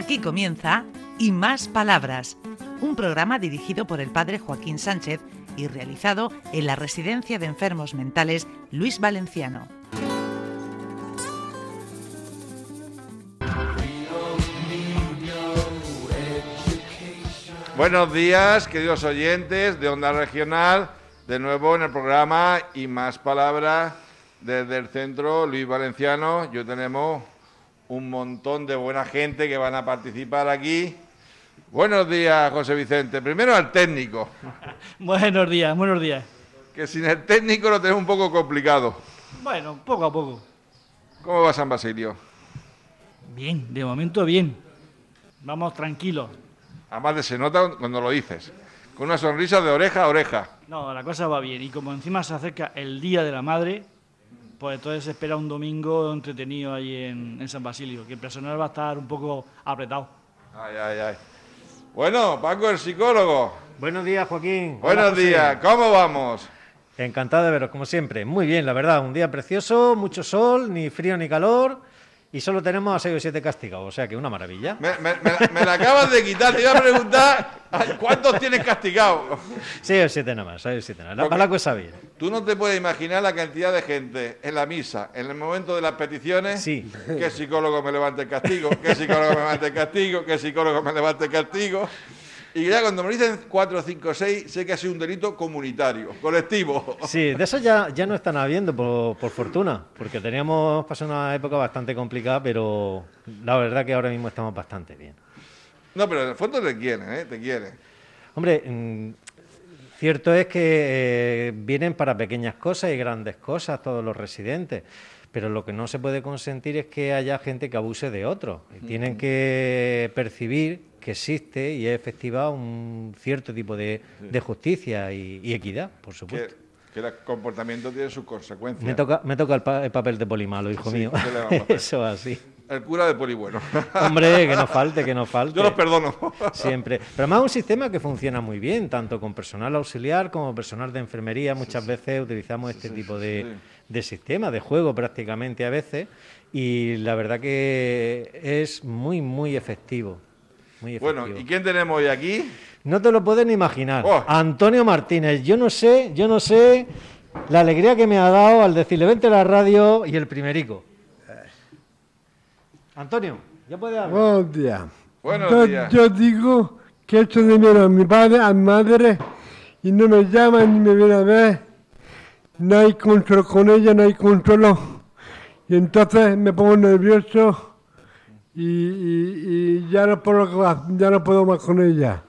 Aquí comienza Y Más Palabras, un programa dirigido por el padre Joaquín Sánchez y realizado en la Residencia de Enfermos Mentales Luis Valenciano. Buenos días, queridos oyentes de Onda Regional, de nuevo en el programa y más palabras desde el centro Luis Valenciano. Yo tenemos un montón de buena gente que van a participar aquí. Buenos días, José Vicente. Primero al técnico. buenos días, buenos días. Que sin el técnico lo tenemos un poco complicado. Bueno, poco a poco. ¿Cómo va San Basilio? Bien, de momento bien. Vamos tranquilos. Además se nota cuando lo dices. Con una sonrisa de oreja a oreja. No, la cosa va bien. Y como encima se acerca el Día de la Madre, pues entonces se espera un domingo entretenido ahí en, San Basilio, que el personal va a estar un poco apretado. Ay, ay, ay. Bueno, Paco, el psicólogo. Buenos días, Joaquín. Buenos días, ¿cómo vamos? Encantado de veros, como siempre. Muy bien, la verdad, un día precioso, mucho sol, ni frío ni calor y solo tenemos a 6 o 7 castigados, o sea que una maravilla. Me, la acabas de quitar, te iba a preguntar cuántos tienes castigados. 6 o 7 nada más, 6 o 7 nada más. La, cosa bien. Tú no te puedes imaginar la cantidad de gente en la misa, en el momento de las peticiones, sí. que psicólogo me levante el castigo, que psicólogo me levante el castigo, que psicólogo me levante el castigo. Y ya cuando me dicen 4, 5, 6, sé que ha sido un delito comunitario, colectivo. Sí, de eso ya, ya no están habiendo, por, fortuna, porque teníamos pasado una época bastante complicada, pero la verdad que ahora mismo estamos bastante bien. No, pero en el fondo te quieren, ¿eh? Te quieren. Hombre, mm, cierto es que eh, vienen para pequeñas cosas y grandes cosas todos los residentes pero lo que no se puede consentir es que haya gente que abuse de otros. Tienen que percibir que existe y es efectiva un cierto tipo de, justicia y, equidad, por supuesto. Que, el comportamiento tiene sus consecuencias. Me toca, me toca el, papel de polimalo, hijo mío. Eso así. El cura de poli bueno. Hombre, que no falte, que no falte. Yo los perdono. Siempre. Pero además es un sistema que funciona muy bien, tanto con personal auxiliar como personal de enfermería. Muchas veces utilizamos este tipo de, de sistema, de juego prácticamente a veces. Y la verdad que es muy, muy efectivo. Bueno, ¿y quién tenemos hoy aquí? No te lo pueden imaginar. Oh. Antonio Martínez. Yo no sé, yo no sé la alegría que me ha dado al decirle vente a la radio y el primerico. Antonio, ya puede hablar. Buenos días. Buenos yo, días. Yo digo que he hecho de menos a mi padre, a mi madre, y no me llaman ni me vienen a ver. No hay control con ella, no hay control. Y entonces me pongo nervioso y, ya, no puedo, ya no puedo más con ella.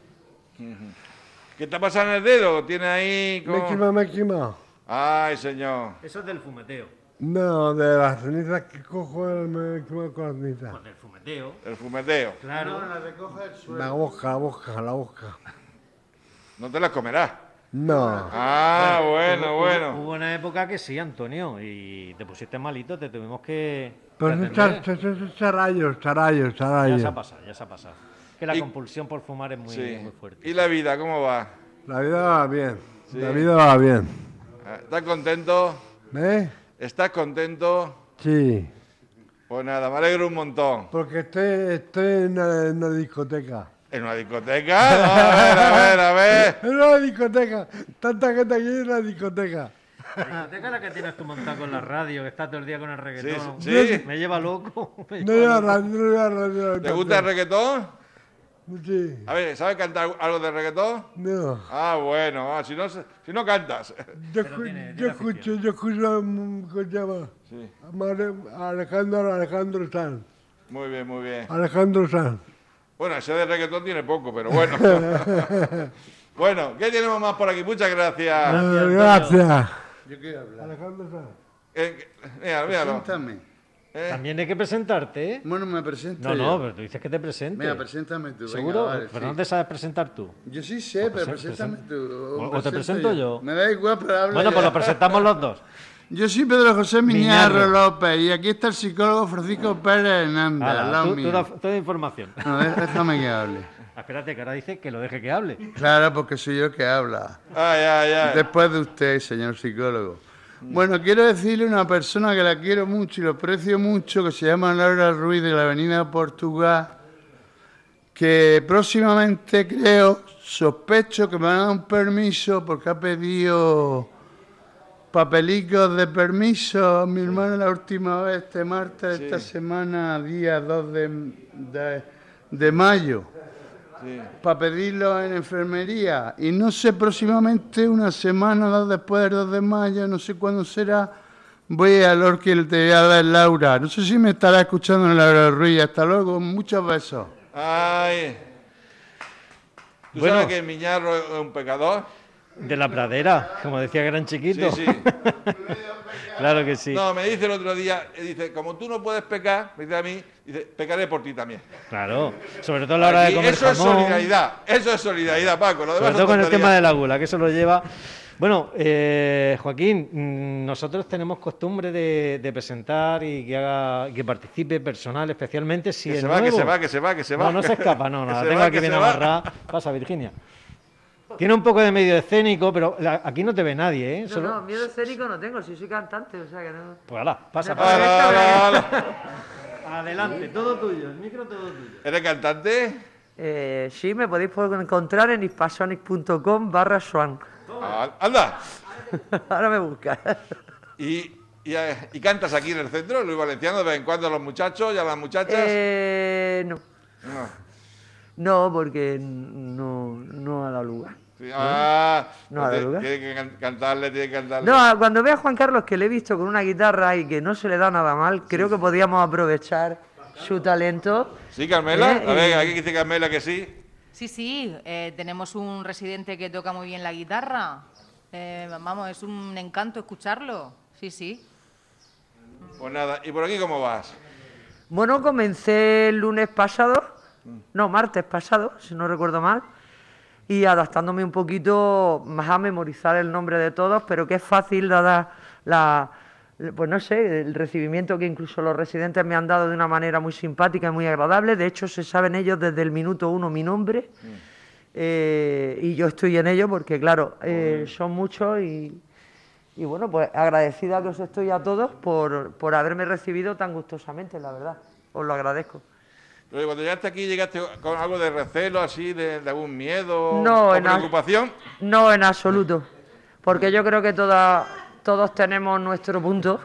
¿Qué te pasa en el dedo? ¿Tiene ahí...? Me he quemado, me he quemado. Ay, señor. Eso es del fumeteo. No, de las cenizas que cojo me he quemado con las cenizas. Con el fumeteo. El fumeteo. Claro. No, la recoge el suelo. La boca, la boca, la boca. No te las comerás. No. Ah, bueno, bueno. Hubo, una época que sí, Antonio, y te pusiste malito, te tuvimos que. Pues es charayos, charayos, charayos. Ya se ha pasado, ya se ha pasado. Que la compulsión por fumar es muy, muy, fuerte. ¿Y la vida, cómo va? La vida va bien. La vida va bien. Ah, ¿Estás contento? ¿Eh? ¿Estás contento? Sí. Pues nada, me alegro un montón. Porque estoy, estoy en una discoteca. ¿En una discoteca? a ver, a ver, a ver. En una discoteca. Tanta gente aquí en una discoteca. La discoteca la que tienes tú montada con la radio, que estás todo el día con el reggaetón. Sí, sí. Me lleva loco. no lleva radio, no lleva radio. ¿Te gusta el reggaetón? Sí. A ver, ¿sabes cantar algo de reggaetón? No. Ah, bueno, ah, si, no, si no cantas. Yo, yo escucho, yo escucho a, llama? Sí. Alejandro, Alejandro Sanz. Muy bien, muy bien. Alejandro Sanz. Bueno, ese de reggaetón tiene poco, pero bueno. bueno, ¿qué tenemos más por aquí? Muchas gracias. Gracias. Yo quiero hablar. Alejandro Sanz. Eh, mira, míralo. ¿Eh? También hay que presentarte, ¿eh? Bueno, me presento. No, no, pero tú dices que te presentes. Mira, preséntame tú. ¿Seguro? pero no te sabes presentar tú. Yo sí sé, pero preséntame tú. O, te presento yo. Me da igual, pero habla. Bueno, pues lo presentamos los dos. Yo soy Pedro José Miñarro, López y aquí está el psicólogo Francisco Pérez Hernández. Ala, tú, tú toda información. No, déjame que hable. Espérate, que ahora dice que lo deje que hable. Claro, porque soy yo el que habla. Ay, ay, ay. Después de usted, señor psicólogo. Bueno, quiero decirle a una persona que la quiero mucho y lo aprecio mucho, que se llama Laura Ruiz de la Avenida Portugal, que próximamente creo, sospecho que me van a dar un permiso porque ha pedido papelicos de permiso a mi hermana la última vez, este martes de esta semana, día 2 de, de- de mayo, para pedirlo en enfermería. Y no sé, próximamente, una semana o dos después del 2 de mayo, no sé cuándo será, voy al Orquil te voy a dar Laura. No sé si me estará escuchando Laura Ruiz. Hasta luego, muchos besos. Ay. ¿Tú Bueno. sabes que Miñarro es un pecador? De la pradera, como decía Gran Chiquito. Sí, sí. claro que sí. No, me dice el otro día, eh, dice, como tú no puedes pecar, me dice a mí, dice, pecaré por ti también. Claro. Sobre todo a la hora de Aquí, comer eso es solidaridad, eso es solidaridad, Paco. Lo demás Sobre todo con el tema de la gula, que eso lo lleva. Bueno, eh, Joaquín, mm, nosotros tenemos costumbre de, de presentar y que haga, que participe personal, especialmente si Que es se va, que nuevo. se va, que se va, que se va. No, no se escapa, no, no, Que la tengo aquí que bien amarrada. Pasa, Virginia. Tiene un poco de medio escénico, pero la- aquí no te ve nadie, ¿eh? No, Solo- no, miedo escénico no tengo, si soy cantante, o sea que no. Pues ala, pasa, pasa. Ala, ala, ala. Adelante, todo tuyo, el micro todo tuyo. ¿Eres cantante? Eh, sí, me podéis encontrar en hispasonic.com barra swan. Ah, Anda. Ahora me buscas. ¿Y, y, eh, y cantas aquí en el centro, Luis Valenciano, de vez en cuando a los muchachos y a las muchachas? Eh, no, No. No, porque no, no ha dado lugar. Sí, ah, No, pues lugar. tiene que can- cantarle, tiene que cantarle. No, cuando veo a Juan Carlos que le he visto con una guitarra y que no se le da nada mal, creo que podríamos aprovechar su talento. Sí, Carmela. Eh, A ver, aquí dice Carmela que sí. Sí, sí, eh, tenemos un residente que toca muy bien la guitarra. Eh, vamos, es un encanto escucharlo. Sí, sí. Pues nada, ¿y por aquí cómo vas? Bueno, comencé el lunes pasado, no, martes pasado, si no recuerdo mal, y adaptándome un poquito más a memorizar el nombre de todos, pero que es fácil dada la, pues no sé, el recibimiento que incluso los residentes me han dado de una manera muy simpática y muy agradable. De hecho, se saben ellos desde el minuto uno mi nombre. eh, y yo estoy en ello porque, claro, eh, son muchos y, y bueno, pues agradecida que os estoy a todos por, por haberme recibido tan gustosamente, la verdad. Os lo agradezco. Pero cuando llegaste aquí, ¿llegaste con algo de recelo, así, de, de algún miedo No, o en a- preocupación? No, en absoluto. Porque yo creo que toda- todos tenemos nuestro punto,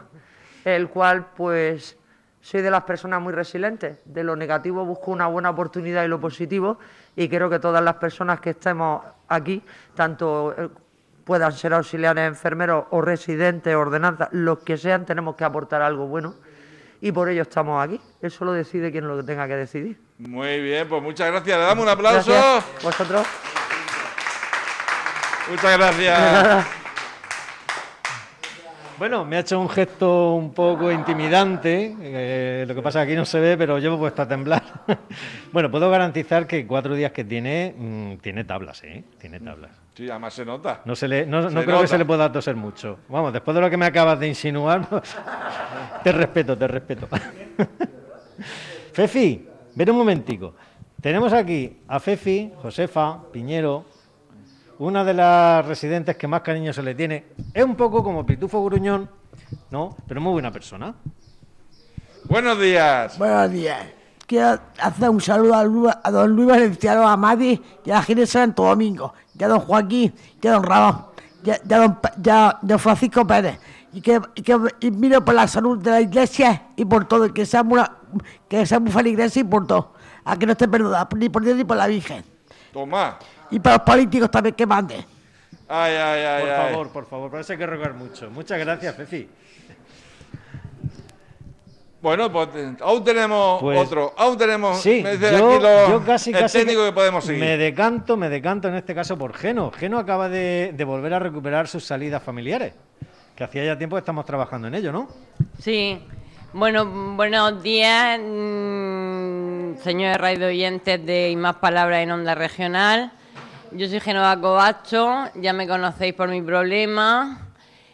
el cual, pues, soy de las personas muy resilientes. De lo negativo busco una buena oportunidad y lo positivo, y creo que todas las personas que estemos aquí, tanto eh, puedan ser auxiliares, enfermeros o residentes, ordenanzas, los que sean, tenemos que aportar algo bueno. Y por ello estamos aquí. Eso lo decide quien lo tenga que decidir. Muy bien, pues muchas gracias. Le damos un aplauso. Gracias. ¿Vosotros? Muchas gracias. Bueno, me ha hecho un gesto un poco intimidante, eh, lo que pasa es que aquí no se ve, pero yo me he puesto a temblar. bueno, puedo garantizar que cuatro días que tiene, mm, tiene tablas, ¿eh? Tiene tablas. Sí, además se nota. No, se le, no, no creo nota. que se le pueda toser mucho. Vamos, después de lo que me acabas de insinuar, te respeto, te respeto. Fefi, ven un momentico. Tenemos aquí a Fefi, Josefa, Piñero, una de las residentes que más cariño se le tiene. Es un poco como Pitufo Gruñón, ¿no? Pero muy buena persona. Buenos días. Buenos días. Quiero hacer un saludo a, Lu- a don Luis Valenciano, a Madi y a la gente de Santo Domingo, y a don Joaquín, y a don Ramón, y a, y a don, Pe- y a don Francisco Pérez. Y que, y que y miro por la salud de la iglesia y por todo, que sea muy, que sea muy feliz la iglesia y por todo. A que no esté perdida, ni por Dios ni por la Virgen. Toma. Y para los políticos también que manden. Ay, ay, ay, Por ay. favor, por favor, por eso hay que rogar mucho. Muchas gracias, Fefi. Bueno, pues eh, aún tenemos Pues- otro. Aún tenemos. Sí, me yo, aquí los- yo casi, el casi técnico que podemos seguir. me decanto, me decanto en este caso por Geno. Geno acaba de, de volver a recuperar sus salidas familiares, que hacía ya tiempo que estamos trabajando en ello, ¿no? Sí. Bueno, buenos días, mm, señores radio oyentes de Y Más Palabras en Onda Regional. Yo soy Genova Covacho, ya me conocéis por mi problema.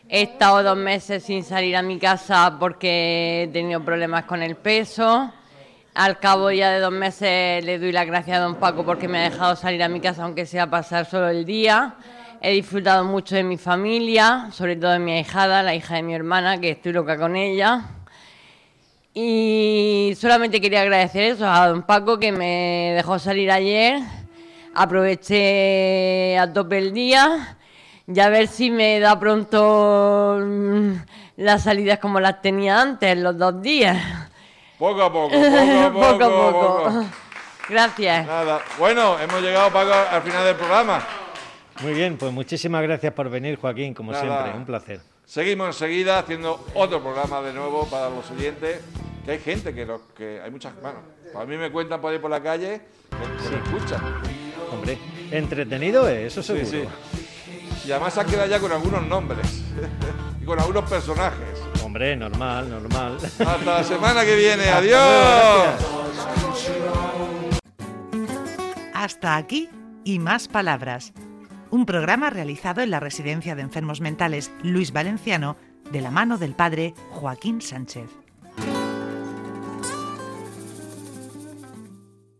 He estado dos meses sin salir a mi casa porque he tenido problemas con el peso. Al cabo ya de dos meses le doy las gracias a don Paco porque me ha dejado salir a mi casa aunque sea pasar solo el día. He disfrutado mucho de mi familia, sobre todo de mi ahijada, la hija de mi hermana, que estoy loca con ella. Y solamente quería agradecer eso a don Paco que me dejó salir ayer. Aproveché a tope el día y a ver si me da pronto mm, las salidas como las tenía antes, los dos días. Poco a poco, poco a poco. poco, Gracias. Nada. Bueno, hemos llegado, Paco, al final del programa. Muy bien, pues muchísimas gracias por venir, Joaquín, como siempre, un placer. Seguimos enseguida haciendo otro programa de nuevo para los oyentes, que hay gente que, lo, que hay muchas, bueno, a mí me cuentan por ahí por la calle que, se escuchan. Entretenido es, eso seguro. Sí, sí. Y además ha quedado ya con algunos nombres y con algunos personajes. Hombre, normal, normal. Hasta la semana que viene, adiós. Hasta aquí y más palabras un programa realizado en la Residencia de Enfermos Mentales Luis Valenciano de la mano del padre Joaquín Sánchez.